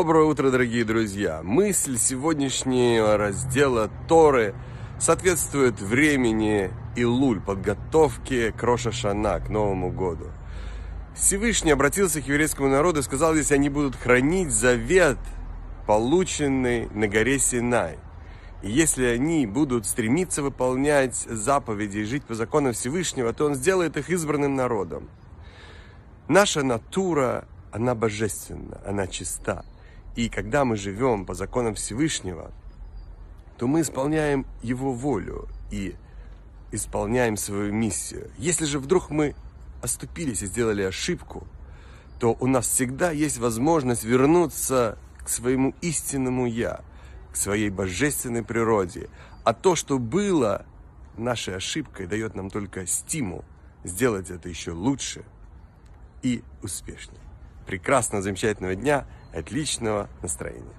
Доброе утро, дорогие друзья! Мысль сегодняшнего раздела Торы соответствует времени Илуль, подготовки к Роша Шана, к Новому году. Всевышний обратился к еврейскому народу и сказал, если они будут хранить завет, полученный на горе Синай, и если они будут стремиться выполнять заповеди и жить по законам Всевышнего, то Он сделает их избранным народом. Наша натура, она божественна, она чиста. И когда мы живем по законам Всевышнего, то мы исполняем Его волю и исполняем свою миссию. Если же вдруг мы оступились и сделали ошибку, то у нас всегда есть возможность вернуться к своему истинному «я», к своей божественной природе. А то, что было нашей ошибкой, дает нам только стимул сделать это еще лучше и успешнее. Прекрасного, замечательного дня, отличного настроения.